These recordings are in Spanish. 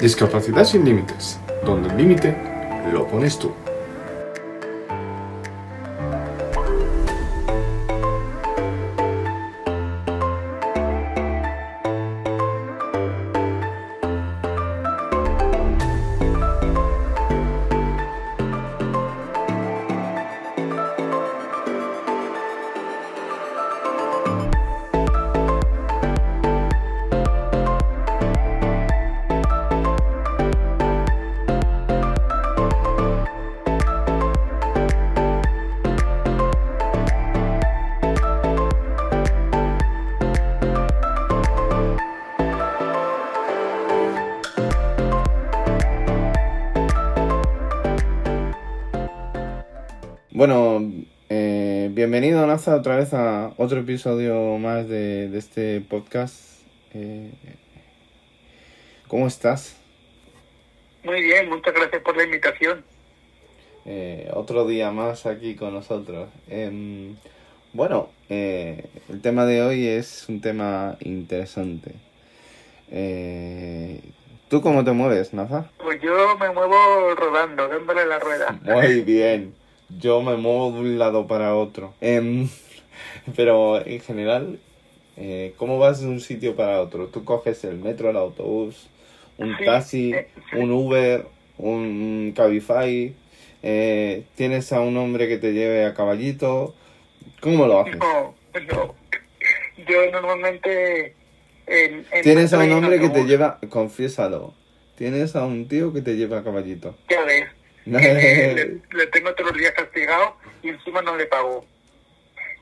Discapacidad sin límites, donde el límite lo pones tú. Bueno, eh, bienvenido Naza otra vez a otro episodio más de, de este podcast. Eh, ¿Cómo estás? Muy bien, muchas gracias por la invitación. Eh, otro día más aquí con nosotros. Em, bueno, eh, el tema de hoy es un tema interesante. Eh, ¿Tú cómo te mueves, Naza? Pues yo me muevo rodando, dándole la rueda. Muy bien. Yo me muevo de un lado para otro. Em, pero en general, eh, ¿cómo vas de un sitio para otro? ¿Tú coges el metro, el autobús, un Sí, taxi, eh, sí. un Uber, un Cabify? Eh, ¿Tienes a un hombre que te lleve a caballito? ¿Cómo lo haces? No, no. Yo normalmente... En, en Tienes a un hombre que te lleva, confiésalo, tienes a un tío que te lleva a caballito. Ya ves, le, le tengo todos los días castigado y encima no le pago.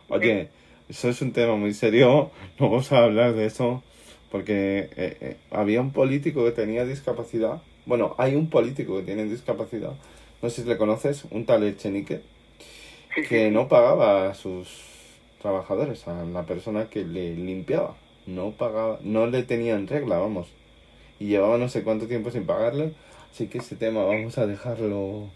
Oye, eso es un tema muy serio, no vamos a hablar de eso, porque eh, eh, había un político que tenía discapacidad, bueno, hay un político que tiene discapacidad, no sé si le conoces, un tal Echenique, Sí, sí. que no pagaba a sus trabajadores, a la persona que le limpiaba, no pagaba, no le tenía en regla, vamos, y llevaba no sé cuánto tiempo sin pagarle, así que ese tema vamos a dejarlo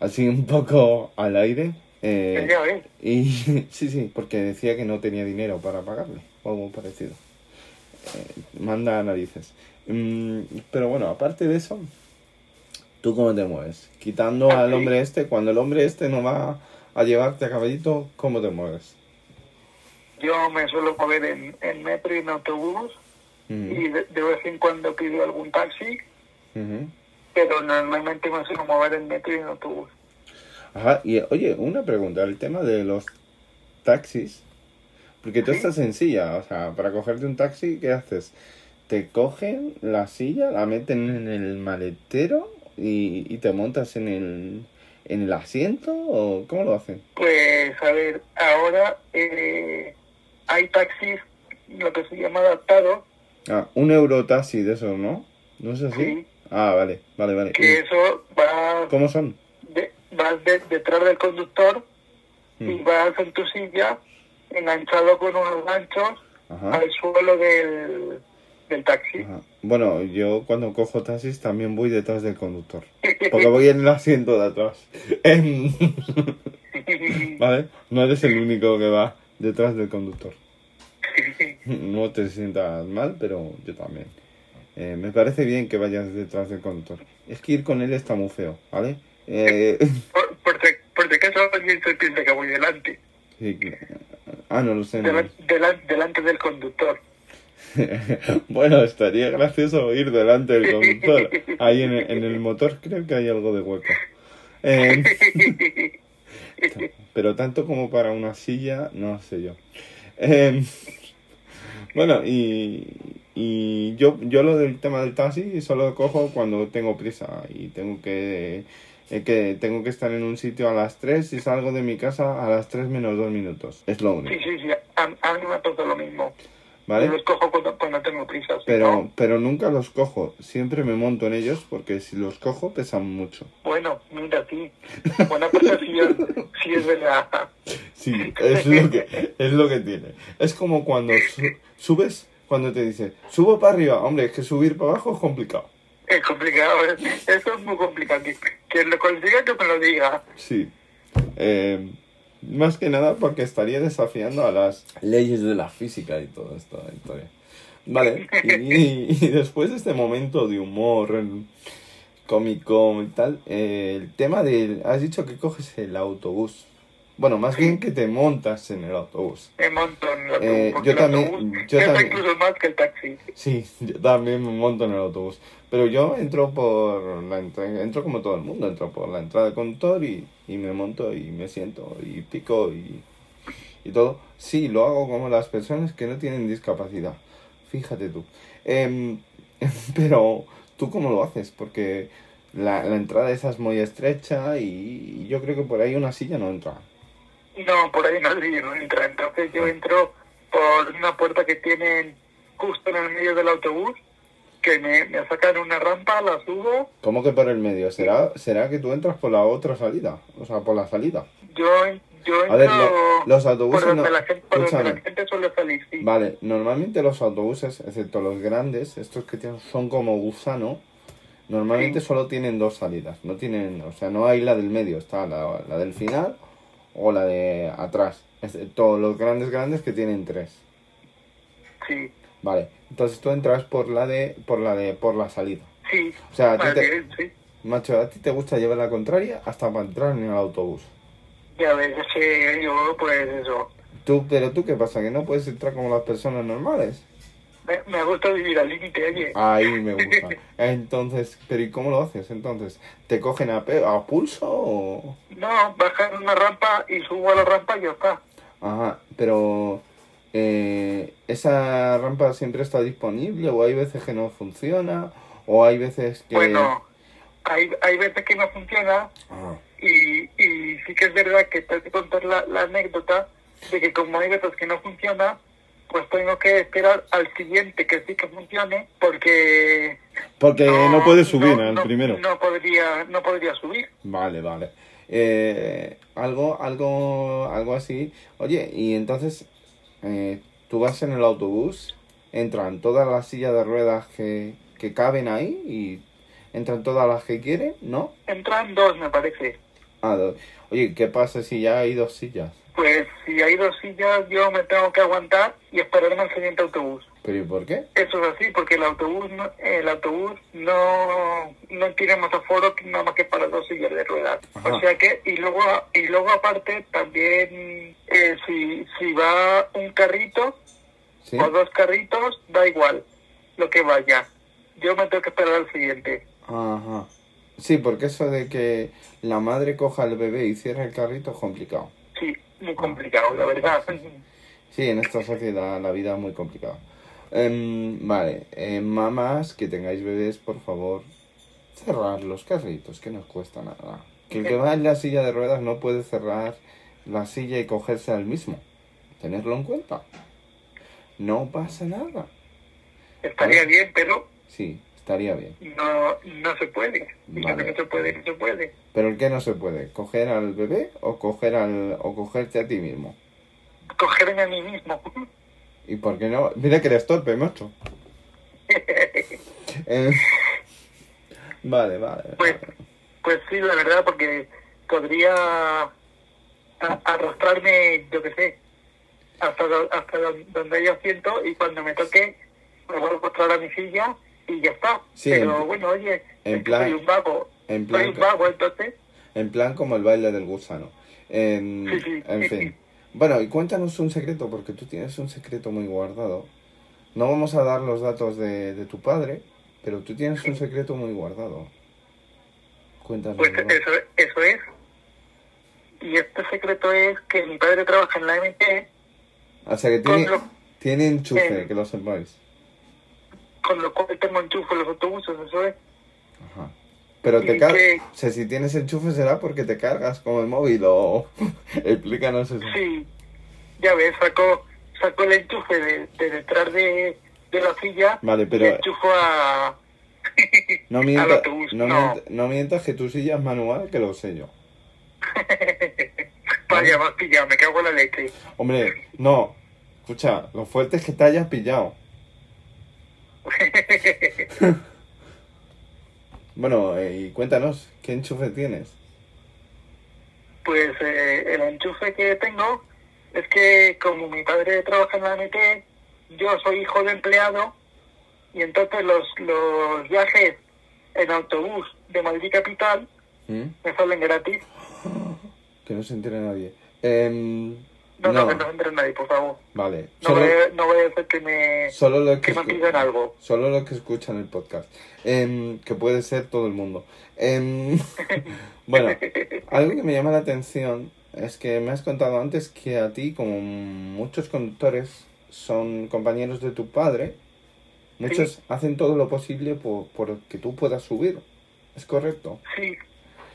así un poco al aire. Eh, y sí, sí, porque decía que no tenía dinero para pagarle, o algo parecido. Eh, manda narices. Mm, pero bueno, aparte de eso, ¿tú cómo te mueves? Quitando al hombre este, cuando el hombre este no va a llevarte a caballito, ¿cómo te mueves? Yo me suelo mover en, en metro y en autobús y de, de vez en cuando pido algún taxi. Pero normalmente me suelo mover en metro y en autobús. Ajá, y oye, una pregunta, el tema de los taxis, porque tú Sí. estás en silla, o sea, para cogerte un taxi, ¿qué haces? ¿Te cogen la silla, la meten en el maletero y, y te montas en el, en el asiento o cómo lo hacen? Pues a ver, ahora eh, hay taxis, lo que se llama adaptado, Ah, un eurotaxi de esos, ¿no? ¿No es así? Sí. Ah, vale, vale, vale. que ¿Y eso va ¿Cómo son? de- vas de- detrás del conductor y Mm, vas en tu silla enganchado con unos ganchos Ajá. al suelo del, del taxi. Ajá. Bueno, yo cuando cojo taxis también voy detrás del conductor. Porque voy en el asiento de atrás. Em, Vale, no eres el único que va detrás del conductor. No te sientas mal, pero yo también. Eh, me parece bien que vayas detrás del conductor. Es que ir con él está muy feo, ¿vale? Eh, por, por, si- por si acaso alguien se piensa que voy delante, sí, ah, no lo sé. no. delante del conductor. bueno, estaría gracioso ir delante del conductor. Ahí en el, en el motor creo que hay algo de hueco. Eh, pero tanto como para una silla, no sé yo. Eh, bueno, y, y yo, yo lo del tema del taxi solo cojo cuando tengo prisa y tengo que, eh, que tengo que estar en un sitio a las 3 y salgo de mi casa a las 3 menos 2 minutos. Es lo Sí, único, sí, sí, a, a mí me pasa lo mismo. ¿vale? Yo los cojo cuando, cuando tengo prisa. si Pero, pero nunca los cojo, siempre me monto en ellos porque si los cojo pesan mucho. bueno, mira, sí. Buena percepción. sí, es verdad. Sí, es lo que, es lo que tiene. Es como cuando su- subes, cuando te dice, subo para arriba, hombre, es que subir para abajo es complicado. Es complicado, eso es muy complicado. Que- Quien lo consiga que me lo diga. Sí. Eh, más que nada porque estaría desafiando a las leyes de la física y toda esta historia. Vale, y, y después de este momento de humor cómico y tal, eh, el tema del... Has dicho que coges el autobús. Bueno, más bien que te montas en el autobús. Me monto en el autobús. Eh, porque yo también- autobús yo también. incluso más que el taxi. Sí, yo también me monto en el autobús. Pero yo entro por la entrada, entro como todo el mundo, entro por la entrada conductor y, y me monto y me siento y pico y, y todo. Sí, lo hago como las personas que no tienen discapacidad. Fíjate tú. Em, pero, ¿tú cómo lo haces? Porque la, la entrada esa es muy estrecha y, yo creo que por ahí una silla no entra. No, por ahí nadie no entra. Entonces yo entro por una puerta que tienen justo en el medio del autobús, que me, me sacan una rampa, la subo. ¿Cómo que por el medio? ¿Será, ¿Será que tú entras por la otra salida? O sea, por la salida. Yo, yo entro A ver, lo- los por autobuses donde, no... la gente, por donde Escúchame. la gente suele salir, sí. Vale, normalmente los autobuses, excepto los grandes, estos que tienen, son como gusano, normalmente Sí. solo tienen dos salidas. No tienen, o sea, no hay la del medio, está la, la del final o la de atrás. Excepto los grandes grandes que tienen tres. Sí, Vale, entonces tú entras por la de, por la de, por la salida. sí. O sea, a ti te- bien, sí. macho, a ti te gusta llevar la contraria hasta para entrar en el autobús. Ya ves, es que yo, pues eso. Tú, pero tú qué pasa, que no puedes entrar como las personas normales. Me, me gusta vivir al límite, oye. Ahí me gusta. Entonces, pero ¿y cómo lo haces? Entonces, ¿te cogen a, a pulso o...? No, bajar una rampa y subo a la rampa y ya está. Ajá, pero... eh, ¿Esa rampa siempre está disponible o hay veces que no funciona? ¿O hay veces que...? Bueno, hay, hay veces que no funciona y, y sí que es verdad que tengo que contar la, la anécdota de que como hay veces que no funciona, pues tengo que esperar al siguiente que sí que funcione porque... Porque no, puedes subir al primero. No podría, no podría subir. Vale, vale. Eh, algo, algo, algo así. Oye, y entonces, eh, tú vas en el autobús, entran todas las sillas de ruedas que, que caben ahí y entran todas las que quieren, ¿no? Entran dos, me parece. Ah, do- Oye, ¿qué pasa si ya hay dos sillas? Pues si hay dos sillas, yo me tengo que aguantar y esperarme al siguiente autobús. ¿Pero y por qué? Eso es así, porque el autobús no, el autobús no, no tiene más aforo que nada más que para dos sillas de ruedas. Ajá. O sea que, y luego, y luego aparte, también, eh, si, si va un carrito ¿Sí? o dos carritos, da igual lo que vaya. Yo me tengo que esperar al siguiente. Ajá. Sí, porque eso de que la madre coja al bebé y cierre el carrito es complicado. Muy complicado, la verdad. Sí, en esta sociedad la vida es muy complicada. Em, vale, eh, mamás que tengáis bebés, por favor, cerrar los carritos, que no os cuesta nada. Que el que va en la silla de ruedas no puede cerrar la silla y cogerse al mismo. Tenerlo en cuenta. No pasa nada. Estaría bien, pero Sí, estaría bien. no, no se puede. Vale. no se puede, no se puede. Pero el que no se puede, coger al bebé o coger al o cogerte a ti mismo. Cogerme a mí mismo. ¿Y por qué no? Mira que eres torpe, macho. Eh, vale, vale. Pues, pues sí, la verdad, porque podría arrastrarme, yo qué sé, hasta, hasta do- donde haya asiento y cuando me toque me vuelvo a encontrar a mi silla y ya está. Sí, Pero en- bueno, oye, en plan- soy un vago. en Soy plan, un vago, entonces. en plan como el baile del gusano. En, Sí, sí. en fin. Bueno, y cuéntanos un secreto, porque tú tienes un secreto muy guardado. No vamos a dar los datos de, de tu padre, pero tú tienes un secreto muy guardado. Cuéntanos. Pues eso, eso es. Y este secreto es que mi padre trabaja en la MT, O sea que tiene, lo- tiene enchufe, que lo sepáis. Con lo cual tengo enchufe en los autobuses, eso es. Ajá. Pero te ¿Y cargas. O sea, si tienes enchufe será porque te cargas como el móvil o. Explícanos eso. Sí, ya ves, sacó, sacó el enchufe de, de detrás de, de la silla Vale, y pero enchufó a... no, al mienta- autobús. no, No, mienta- no mientas que tu silla es manual, que lo sé yo. Vaya, has pillado, me cago en la leche. Hombre, no. Escucha, lo fuerte es que te hayas pillado. Bueno, eh, y cuéntanos, ¿qué enchufe tienes? Pues eh, el enchufe que tengo es que como mi padre trabaja en la MT, yo soy hijo de empleado y entonces los, los viajes en autobús de Madrid Capital ¿Mm? me salen gratis. Que no se entere nadie. Em, No, no, que no entre nadie, por favor. Vale. No, Solo, voy, a- no voy a hacer que me, solo lo que, que me pidan algo. solo lo que escuchan el podcast. Em, que puede ser todo el mundo. Em, bueno, algo que me llama la atención es que me has contado antes que a ti, como muchos conductores son compañeros de tu padre, muchos hacen todo lo posible por, por que tú puedas subir. ¿Es correcto? Sí,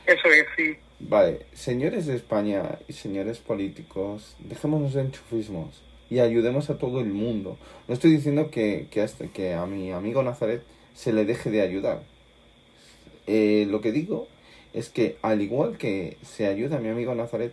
eso es, sí. Vale, señores de España y señores políticos, dejémonos de enchufismos y ayudemos a todo el mundo. No estoy diciendo que, que, a, este- que a mi amigo Nazaret se le deje de ayudar. Eh, lo que digo es que al igual que se ayuda a mi amigo Nazaret,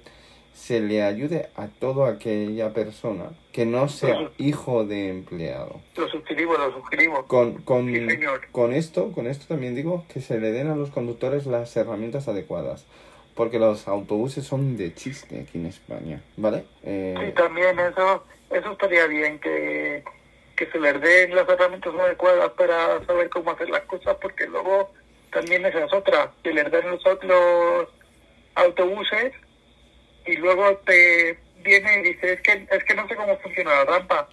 se le ayude a toda aquella persona que no sea hijo de empleado. Lo suscribo, lo suscribo. Con, con, Sí, señor. con esto, con esto también digo que se le den a los conductores las herramientas adecuadas. Porque los autobuses son de chiste aquí en España, ¿vale? Eh, Sí, también eso, eso estaría bien, que, que se les den las herramientas adecuadas para saber cómo hacer las cosas, porque luego también esa es otra, que les den los, los autobuses y luego te viene y dice, es que, es que no sé cómo funciona la rampa.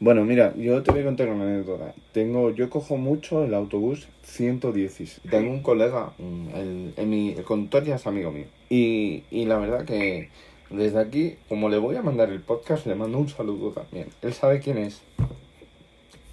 Bueno, mira, yo te voy a contar una anécdota. Tengo, yo cojo mucho el autobús 116. Tengo un colega, el, el, mi- el conductor ya es amigo mío. Y, y la verdad que desde aquí, como le voy a mandar el podcast, le mando un saludo también. Él sabe quién es.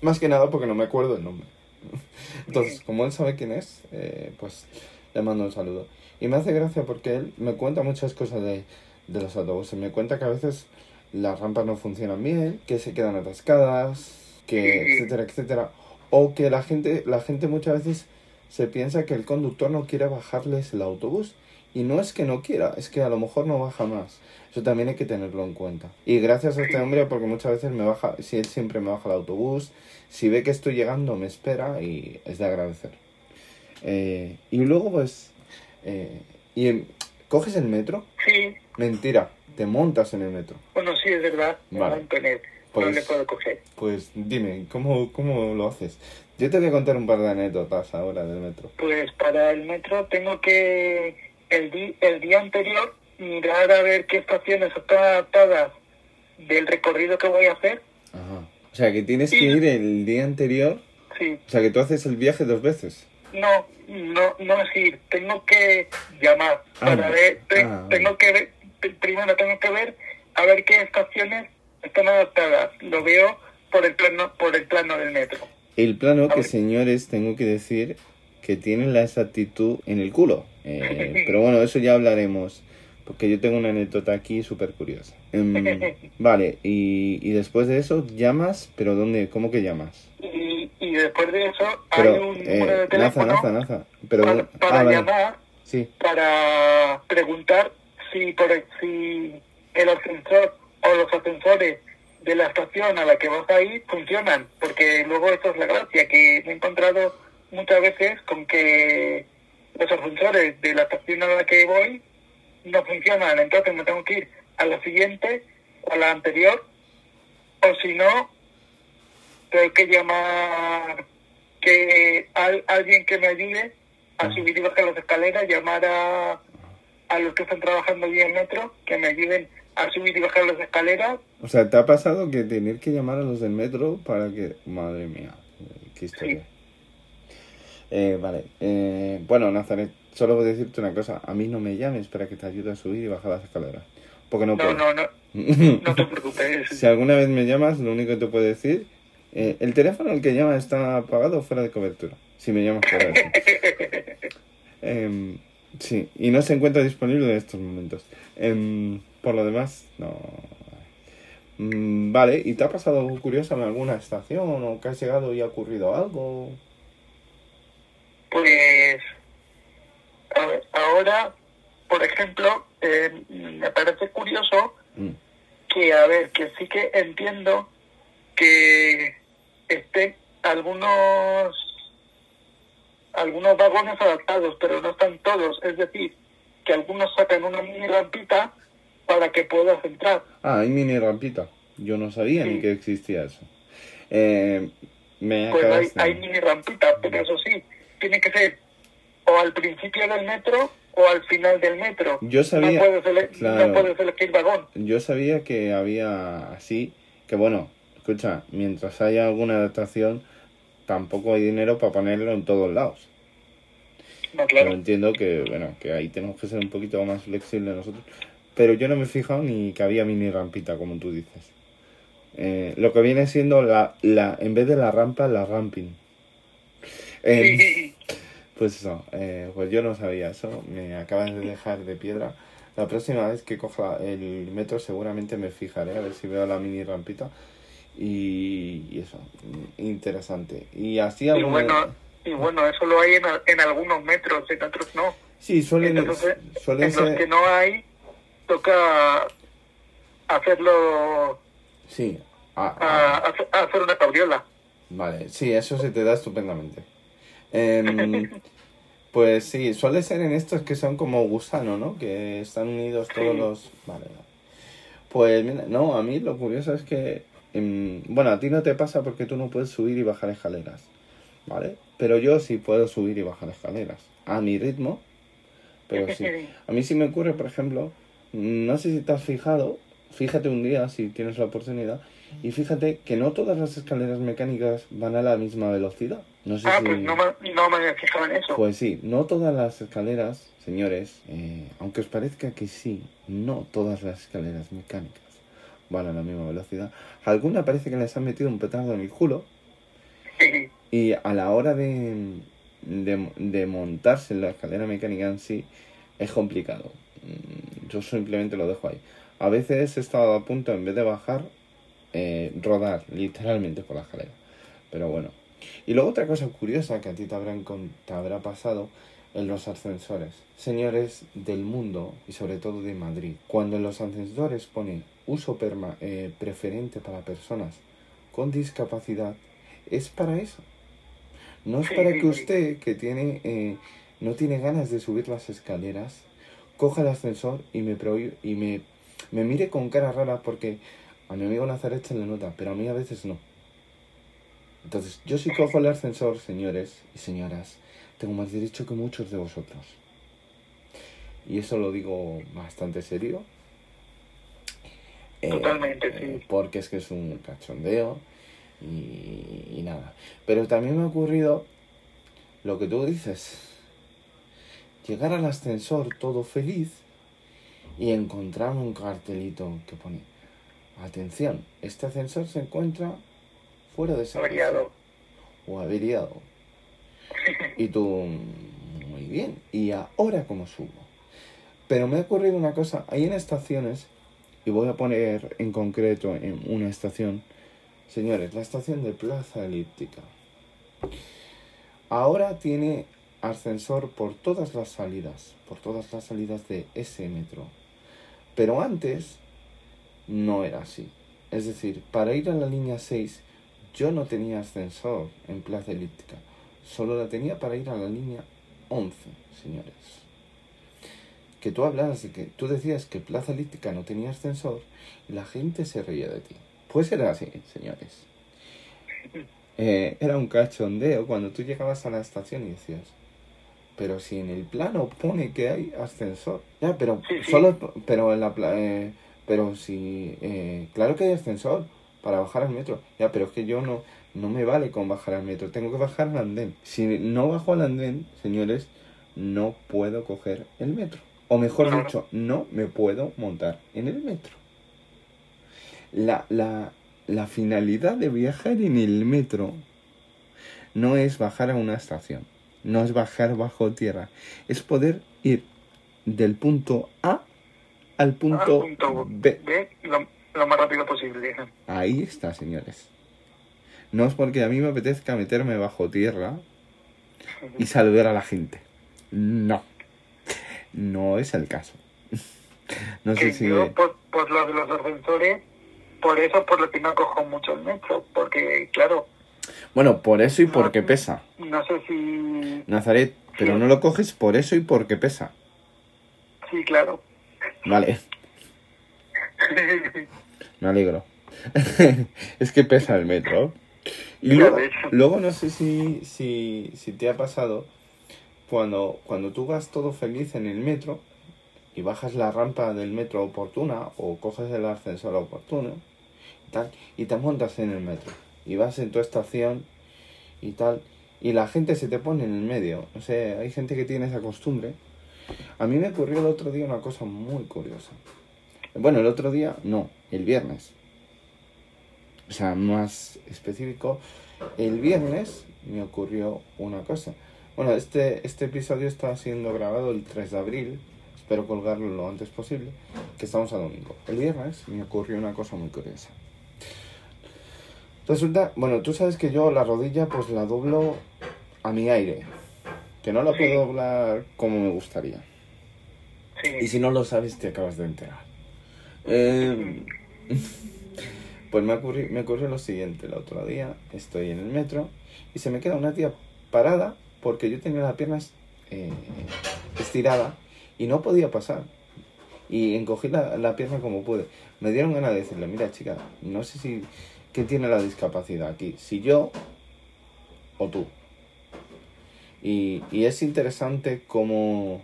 Más que nada porque no me acuerdo el nombre. Entonces, como él sabe quién es, eh, pues le mando un saludo. Y me hace gracia porque él me cuenta muchas cosas de, de los autobuses. Me cuenta que a veces las rampas no funcionan bien, que se quedan atascadas, que etcétera, etcétera. O que la gente, la gente muchas veces se piensa que el conductor no quiere bajarles el autobús. Y no es que no quiera, es que a lo mejor no baja más. Eso también hay que tenerlo en cuenta. Y gracias a este hombre, porque muchas veces me baja, si él siempre me baja el autobús, si ve que estoy llegando, me espera y es de agradecer. Eh, y luego, pues, eh, y coges el metro, Sí, mentira, te montas en el metro. bueno, sí, es verdad, Vale. Pues- no le puedo coger. Pues dime, ¿cómo, ¿cómo lo haces? Yo te voy a contar un par de anécdotas ahora del metro. Pues para el metro tengo que el, di- el día anterior mirar a ver qué estaciones están adaptadas del recorrido que voy a hacer. Ajá. O sea, que tienes que ir el día anterior, Sí, o sea, que tú haces el viaje dos veces. no, no, no es ir, tengo que llamar Ah, para ver, te- ah, tengo que ver, primero tengo que ver a ver qué estaciones están adaptadas. Lo veo por el plano, por el plano del metro. El plano A que, ver. señores, tengo que decir que tiene la exactitud en el culo. Eh, pero bueno, eso ya hablaremos, porque yo tengo una anécdota aquí súper curiosa. Em, vale, y, y después de eso llamas, pero ¿dónde? ¿Cómo que llamas? Y, y después de eso Pero, hay un número de eh, Naza, teléfono Naza, Naza. Pero, para, para ah, vale. llamar Sí, para preguntar si por si el ascensor o los ascensores de la estación a la que vas a ir funcionan, porque luego eso es la gracia, que me he encontrado muchas veces con que los ascensores de la estación a la que voy no funcionan, entonces me tengo que ir a la siguiente o a la anterior, o si no, tengo que llamar que al- alguien que me ayude a subir y bajar las escaleras, llamar a, a los que están trabajando bien en metro, que me ayuden a subir y bajar las escaleras. o sea, ¿te ha pasado que tener que llamar a los del metro para que... Madre mía, eh, qué historia. Eh, vale, eh, bueno, Nazaret, solo voy a decirte una cosa. A mí no me llames para que te ayude a subir y bajar las escaleras. Porque no No, puedo. no, no, no te preocupes. Si alguna vez me llamas, lo único que te puedo decir, eh, el teléfono al que llama está apagado o fuera de cobertura. Si me llamas por eso. Em, sí, y no se encuentra disponible en estos momentos. Em, por lo demás, no. Mm, vale, ¿y te ha pasado algo curioso en alguna estación o que has llegado y ha ocurrido algo? Pues a ver, ahora, por ejemplo, eh, me parece curioso Mm, que, a ver, que sí que entiendo que estén algunos algunos vagones adaptados, pero no están todos. Es decir, que algunos sacan una mini rampita para que puedas entrar. Ah, hay mini rampita. Yo no sabía ni Sí. que existía eso. Eh, Me pues hay, de- hay mini rampitas, pero eso sí, tiene que ser o al principio del metro o al final del metro. Yo sabía- No puedes, ele- claro. no puedes elegir vagón. Yo sabía que había así, que bueno, escucha, mientras haya alguna adaptación, tampoco hay dinero para ponerlo en todos lados. No, Pero claro. entiendo que, bueno, que ahí tenemos que ser un poquito más flexibles nosotros. Pero yo no me he fijado ni que había mini rampita, como tú dices. Eh, lo que viene siendo la, la, en vez de la rampa, la ramping. Eh, Pues eso, eh, pues yo no sabía eso, me acabas de dejar de piedra. La próxima vez que coja el metro seguramente me fijaré a ver si veo la mini rampita. Y, y eso, interesante. Y así y bueno, y bueno, eso lo hay en, en algunos metros, en otros no. Sí, suelen, Entonces, suelen en los que no hay, toca hacerlo, Sí, a, hacer- a hacer una cabriola. vale, sí, eso se te da estupendamente. Em, pues sí, suele ser en estos que son como gusano, ¿no? Que están unidos todos Sí. los... Vale, vale. Pues mira, no, a mí lo curioso es que... em, bueno, a ti no te pasa porque tú no puedes subir y bajar escaleras, ¿vale? Pero yo sí puedo subir y bajar escaleras. A mi ritmo, pero sí. A mí sí me ocurre, por ejemplo, no sé si te has fijado, fíjate un día si tienes la oportunidad, y fíjate que no todas las escaleras mecánicas van a la misma velocidad. No sé Ah, si... pues no me, no me he fijado en eso. Pues sí, no todas las escaleras, señores, eh, aunque os parezca que sí, no todas las escaleras mecánicas van a la misma velocidad. A alguna parece que les han metido un petardo en el culo y a la hora de, de, de montarse en la escalera mecánica en sí es complicado. Mm, Yo simplemente lo dejo ahí. A veces he estado a punto, en vez de bajar, eh, rodar literalmente por la escalera. Pero bueno. Y luego otra cosa curiosa que a ti te, habrán te habrá pasado en los ascensores. Señores del mundo y sobre todo de Madrid, cuando en los ascensores pone uso perma- eh, preferente para personas con discapacidad, es para eso. No es para que usted, que tiene, eh, no tiene ganas de subir las escaleras, coja el ascensor y me y me, me mire con cara rara porque a mi amigo Nazaret se le nota, pero a mí a veces no. Entonces, yo si cojo el ascensor, señores y señoras, tengo más derecho que muchos de vosotros. Y eso lo digo bastante serio. Eh, Totalmente, sí. eh, porque es que es un cachondeo y, y nada. Pero también me ha ocurrido lo que tú dices. Llegar al ascensor todo feliz y encontrarme un cartelito que pone Atención, este ascensor se encuentra fuera de servicio variado. o averiado. Y tú, "Mm, muy bien, ¿y ahora cómo subo? Pero me ha ocurrido una cosa, hay en estaciones, y voy a poner en concreto en una estación, señores, la estación de Plaza Elíptica. Ahora tiene ascensor por todas las salidas, por todas las salidas de ese metro. Pero antes no era así. Es decir, para ir a la línea 6 yo no tenía ascensor en Plaza Elíptica. Solo la tenía para ir a la línea 11, señores. Que tú hablabas de que tú decías que Plaza Elíptica no tenía ascensor y la gente se reía de ti. Pues era así, señores. Eh, era un cachondeo cuando tú llegabas a la estación y decías, pero si en el plano pone que hay ascensor. Ya, pero Sí, sí. solo, pero en la pla- eh, pero si, eh, claro que hay ascensor para bajar al metro. Ya, pero es que yo no, no me vale con bajar al metro, tengo que bajar al andén. Si no bajo al andén, señores, no puedo coger el metro. O mejor dicho, no me puedo montar en el metro. La, la, la finalidad de viajar en el metro no es bajar a una estación, no es bajar bajo tierra, es poder ir del punto A al punto, Ah, punto B. B, lo, lo más rápido posible. Ahí está, señores. No es porque a mí me apetezca meterme bajo tierra y saludar a la gente. No. No es el caso. No sé Que si... yo, por, por lo de los ascensores, por eso por lo que no cojo mucho el metro, porque claro, Bueno, por eso y porque pesa. no sé si... Nazaret, pero no lo coges por eso y porque pesa. Sí, claro. Vale, me alegro. es que pesa el metro. Y luego, luego no sé si, si, si te ha pasado cuando, cuando tú vas todo feliz en el metro y bajas la rampa del metro oportuna o coges el ascensor oportuno y tal, y te montas en el metro y vas en tu estación y tal, y la gente se te pone en el medio. O sea, hay gente que tiene esa costumbre. A mí me ocurrió el otro día una cosa muy curiosa. Bueno, el otro día, no, el viernes. O sea, más específico, el viernes me ocurrió una cosa. Bueno, este, este episodio está siendo grabado el 3 de abril. Espero colgarlo lo antes posible, que estamos a domingo. El viernes me ocurrió una cosa muy curiosa. Resulta, bueno, tú sabes que yo la rodilla pues la doblo a mi aire. Que no la Sí. puedo doblar como me gustaría. Y si no lo sabes, te acabas de enterar. Eh, pues me ocurrió, lo siguiente. El otro día estoy en el metro y se me queda una tía parada porque yo tenía las piernas eh, estirada y no podía pasar. Y encogí la, la pierna como pude. Me dieron ganas de decirle, mira chica, no sé si... ¿Quién tiene la discapacidad aquí? Si yo o tú. Y, y es interesante cómo,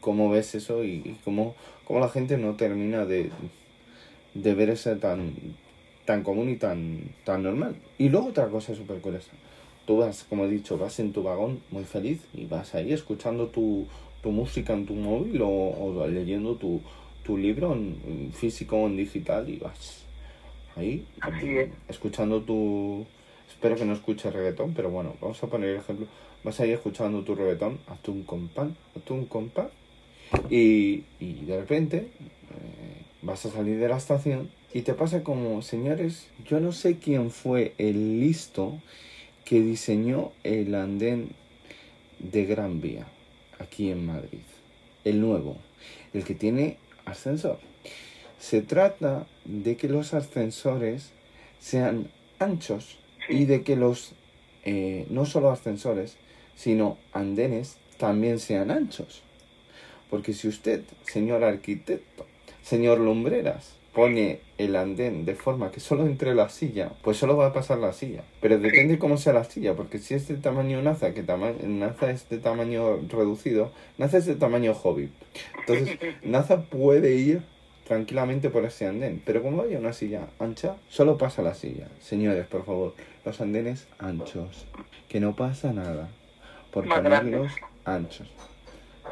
cómo ves eso y, y cómo, cómo la gente no termina de, de ver eso tan, tan común y tan, tan normal. Y luego otra cosa súper curiosa. Tú vas, como he dicho, vas en tu vagón muy feliz y vas ahí escuchando tu, tu música en tu móvil o, o leyendo tu, tu libro en, en físico o en digital y vas ahí Así es. escuchando tu... Espero que no escuches reggaetón, pero bueno, vamos a poner el ejemplo. Vas ahí escuchando tu reggaetón, hazte un compás, hazte un compás y, y de repente eh, vas a salir de la estación y te pasa como, señores, yo no sé quién fue el listo que diseñó el andén de Gran Vía aquí en Madrid. El nuevo, el que tiene ascensor. Se trata de que los ascensores sean anchos y de que los, eh, no solo ascensores, sino andenes también sean anchos. Porque si usted, señor arquitecto, señor Lumbreras, pone el andén de forma que solo entre la silla, pues solo va a pasar la silla. Pero depende cómo sea la silla, porque si es de tamaño Naza, que tama Naza es de tamaño reducido, Naza es de tamaño Hobbit. Entonces, Naza puede ir tranquilamente por ese andén, pero como haya una silla ancha, solo pasa la silla. Señores, por favor, los andenes anchos, que no pasa nada por Más ponerlos anchos.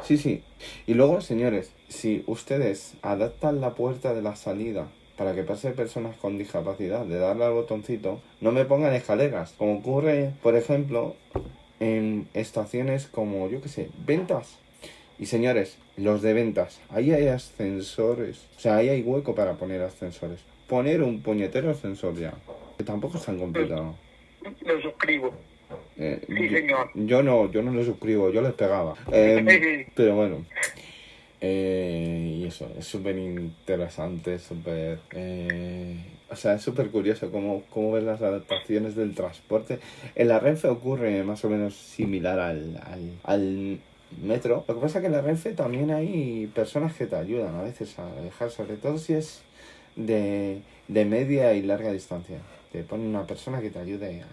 Sí, sí. Y luego, señores, si ustedes adaptan la puerta de la salida para que pase personas con discapacidad, de darle al botoncito, no me pongan escaleras, como ocurre, por ejemplo, en estaciones como, yo qué sé, ventas. Y señores, los de ventas, ahí hay ascensores, o sea, ahí hay hueco para poner ascensores. Poner un puñetero ascensor ya, que tampoco es tan complicado. Lo suscribo. Eh, Sí, yo- señor. Yo no, yo no lo suscribo, yo les pegaba. Eh, pero bueno. Eh, y eso, es súper interesante, súper... eh, o sea, es súper curioso cómo, cómo ves las adaptaciones del transporte. En la Renfe ocurre más o menos similar al, al, al metro. Lo que pasa es que en la Renfe también hay personas que te ayudan a veces a dejar, sobre todo si es de, de media y larga distancia. Te pone una persona que te ayude a,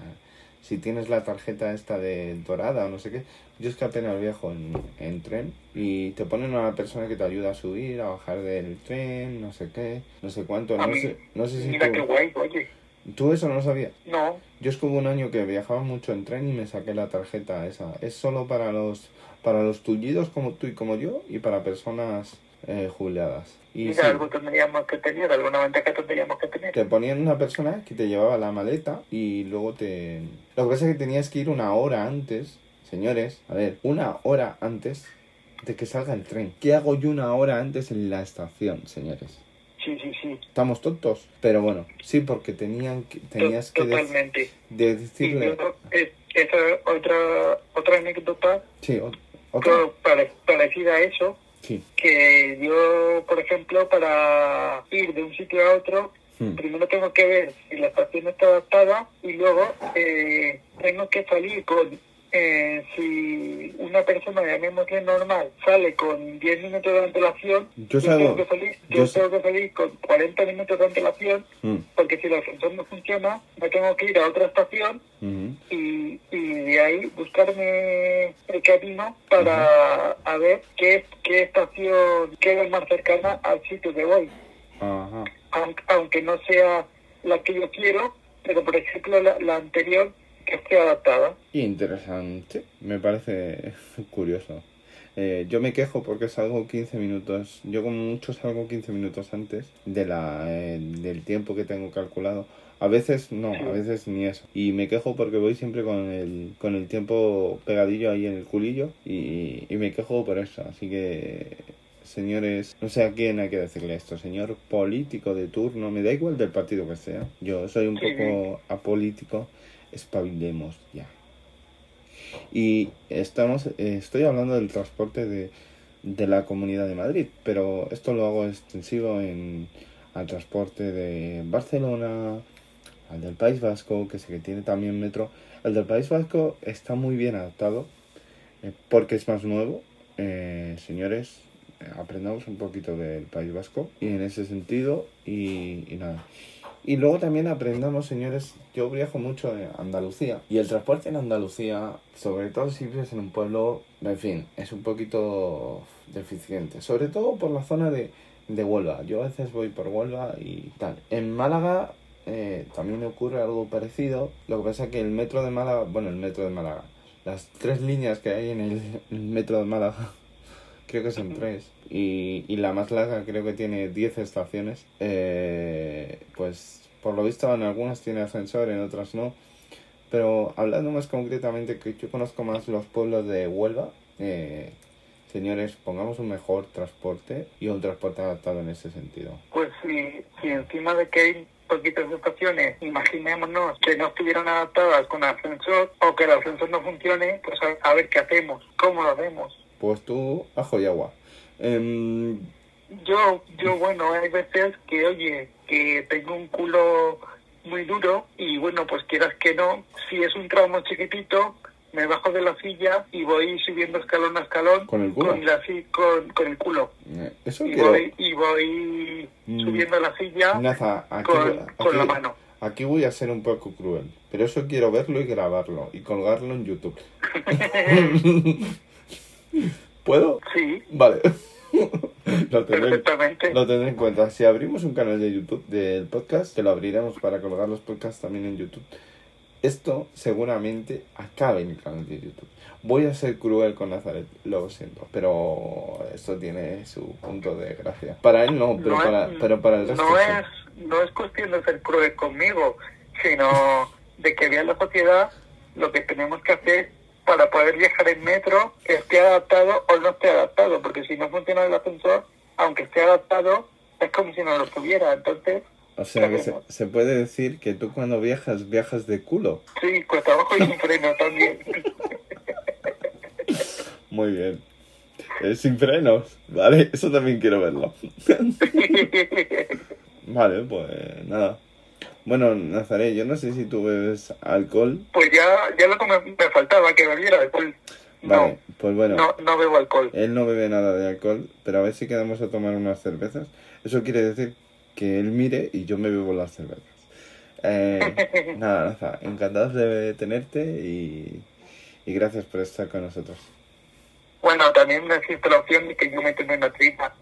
si tienes la tarjeta esta de dorada o no sé qué, yo es que apenas viajo en, en tren y te ponen a una persona que te ayuda a subir, a bajar del tren, no sé qué, no sé cuánto, no mí- sé, no sé si Mira qué tú, guay, oye. tú eso no lo sabías. No, Yo es que hubo un año que viajaba mucho en tren y me saqué la tarjeta esa. Es solo para los para los tullidos como tú y como yo y para personas eh, jubiladas. Y mira, sí, algo tendríamos que tener, alguna ventaja tendríamos que tener. te ponían una persona que te llevaba la maleta y luego te... Lo que pasa es que tenías que ir una hora antes, señores, a ver, una hora antes de que salga el tren. ¿Qué hago yo una hora antes en la estación, señores? Sí, sí, sí. Estamos tontos. Pero bueno, sí, porque tenían que, tenías que de decirle... eh, otra, otra anécdota Sí, otra. parecida a eso, Sí. que yo, por ejemplo, para ir de un sitio a otro, Hmm. primero tengo que ver si la estación está adaptada y luego eh, tengo que salir con eh, si una persona, llamémosle normal, sale con 10 minutos de antelación, Yo tengo que salir, yo yo tengo que salir con 40 minutos de antelación, Mm, porque si el ascensor no funciona, me tengo que ir a otra estación y, y de ahí buscarme el camino para a ver qué, qué estación queda más cercana al sitio que voy. Ajá. Aunque, aunque no sea la que yo quiero, pero por ejemplo la, la anterior que esté adaptada. Interesante, me parece curioso. Eh, yo me quejo porque salgo 15 minutos, yo como mucho salgo 15 minutos antes de la, eh, del tiempo que tengo calculado. A veces no, a veces ni eso. Y me quejo porque voy siempre con el, con el tiempo pegadillo ahí en el culillo y, y me quejo por eso. Así que, señores, no sé a quién hay que decirle esto, señor político de turno, me da igual del partido que sea. Yo soy un poco apolítico, espabilemos ya. Y estamos, eh, estoy hablando del transporte de, de la Comunidad de Madrid, pero esto lo hago extensivo en, al transporte de Barcelona, al del País Vasco, que sé que tiene también metro. El del País Vasco está muy bien adaptado eh, porque es más nuevo. Eh, señores, eh, aprendamos un poquito del País Vasco y en ese sentido y, y nada. Y luego también aprendamos, señores, yo viajo mucho a Andalucía y el transporte en Andalucía, sobre todo si vives en un pueblo, en fin, es un poquito deficiente, sobre todo por la zona de, de Huelva. Yo a veces voy por Huelva y tal. En Málaga eh, también ocurre algo parecido, lo que pasa que el metro de Málaga, bueno, el metro de Málaga, las tres líneas que hay en el, el metro de Málaga creo que son tres. Y, y la más larga creo que tiene 10 estaciones. Eh, pues por lo visto en algunas tiene ascensor, en otras no. Pero hablando más concretamente, que yo conozco más los pueblos de Huelva. eh, señores, pongamos un mejor transporte y un transporte adaptado en ese sentido. Pues si, si encima de que hay poquitas estaciones, imaginémonos que no estuvieran adaptadas con ascensor o que el ascensor no funcione, pues a, a ver qué hacemos, cómo lo hacemos. Pues tú, ajo y agua. Em, Yo, yo bueno, hay veces que, oye, que tengo un culo muy duro y bueno, pues quieras que no, si es un tramo chiquitito, me bajo de la silla y voy subiendo escalón a escalón ¿Con el culo? con, la, con, con el culo. eh, eso Y voy, y voy Mm. subiendo la silla Naza, aquí, con, con la mano. Aquí voy a ser un poco cruel, pero eso quiero verlo y grabarlo y colgarlo en YouTube. ¿Puedo? Sí, Vale. lo, tendré, lo tendré en cuenta. Si abrimos un canal de YouTube del podcast, que lo abriremos para colgar los podcasts también en YouTube, esto seguramente acabe en el canal de YouTube. Voy a ser cruel con Nazaret, lo siento, pero esto tiene su punto de gracia. Para él no, pero, No es- para, pero para el resto no sí. es, no es cuestión de ser cruel conmigo, sino de que vea la sociedad lo que tenemos que hacer para poder viajar en metro, esté adaptado o no esté adaptado, porque si no funciona el ascensor, aunque esté adaptado, es como si no lo tuviera. Entonces, O sea que se, se puede decir que tú cuando viajas, viajas de culo. sí, cuesta abajo y un freno también. Muy bien. Eh, sin frenos, ¿vale? Eso también quiero verlo. Vale, pues nada. Bueno, Nazaré, yo no sé si tú bebes alcohol. pues ya, ya lo que me, me faltaba, que bebiera alcohol. No, Vale, pues bueno. no, no bebo alcohol. Él no bebe nada de alcohol, pero a ver si quedamos a tomar unas cervezas. Eso quiere decir que él mire y yo me bebo las cervezas. Eh, nada, Naza, encantados de tenerte y, y gracias por estar con nosotros. Bueno, también existe la opción de que yo me tome una trina.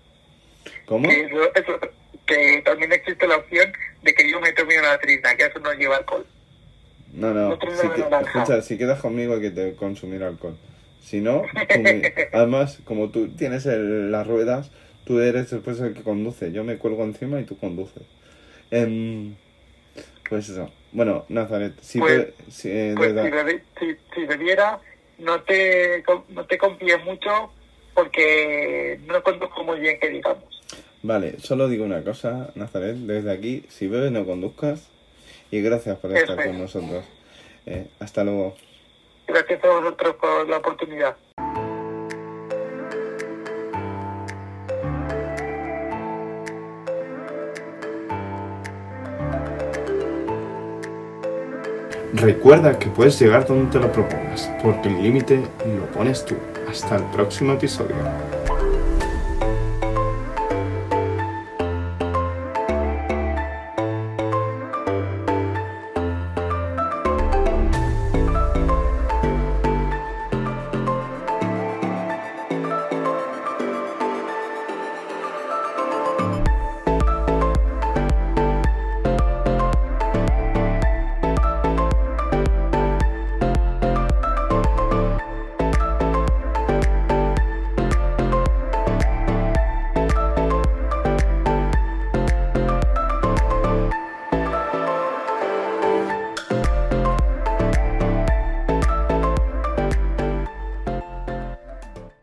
¿Cómo? Que, eso, eso- que también existe la opción de que yo me tome una trina, que eso no lleva alcohol. No, no, si, que- escucha, si quedas conmigo hay que te consumir alcohol. Si no, además, como tú tienes el- las ruedas, tú eres después el que conduce. Yo me cuelgo encima y tú conduces. Em, pues eso. Bueno, Nazaret, si, Pues- te- si, eh, Pues de si, si, bebiera, no te, no te confíes mucho porque no conduzco muy bien, que digamos. Vale, solo digo una cosa, Nazaret, desde aquí, si bebes no conduzcas y gracias por estar con nosotros. Eh, hasta luego. Gracias a vosotros por la oportunidad. Recuerda que puedes llegar donde te lo propongas, porque el límite lo pones tú. Hasta el próximo episodio.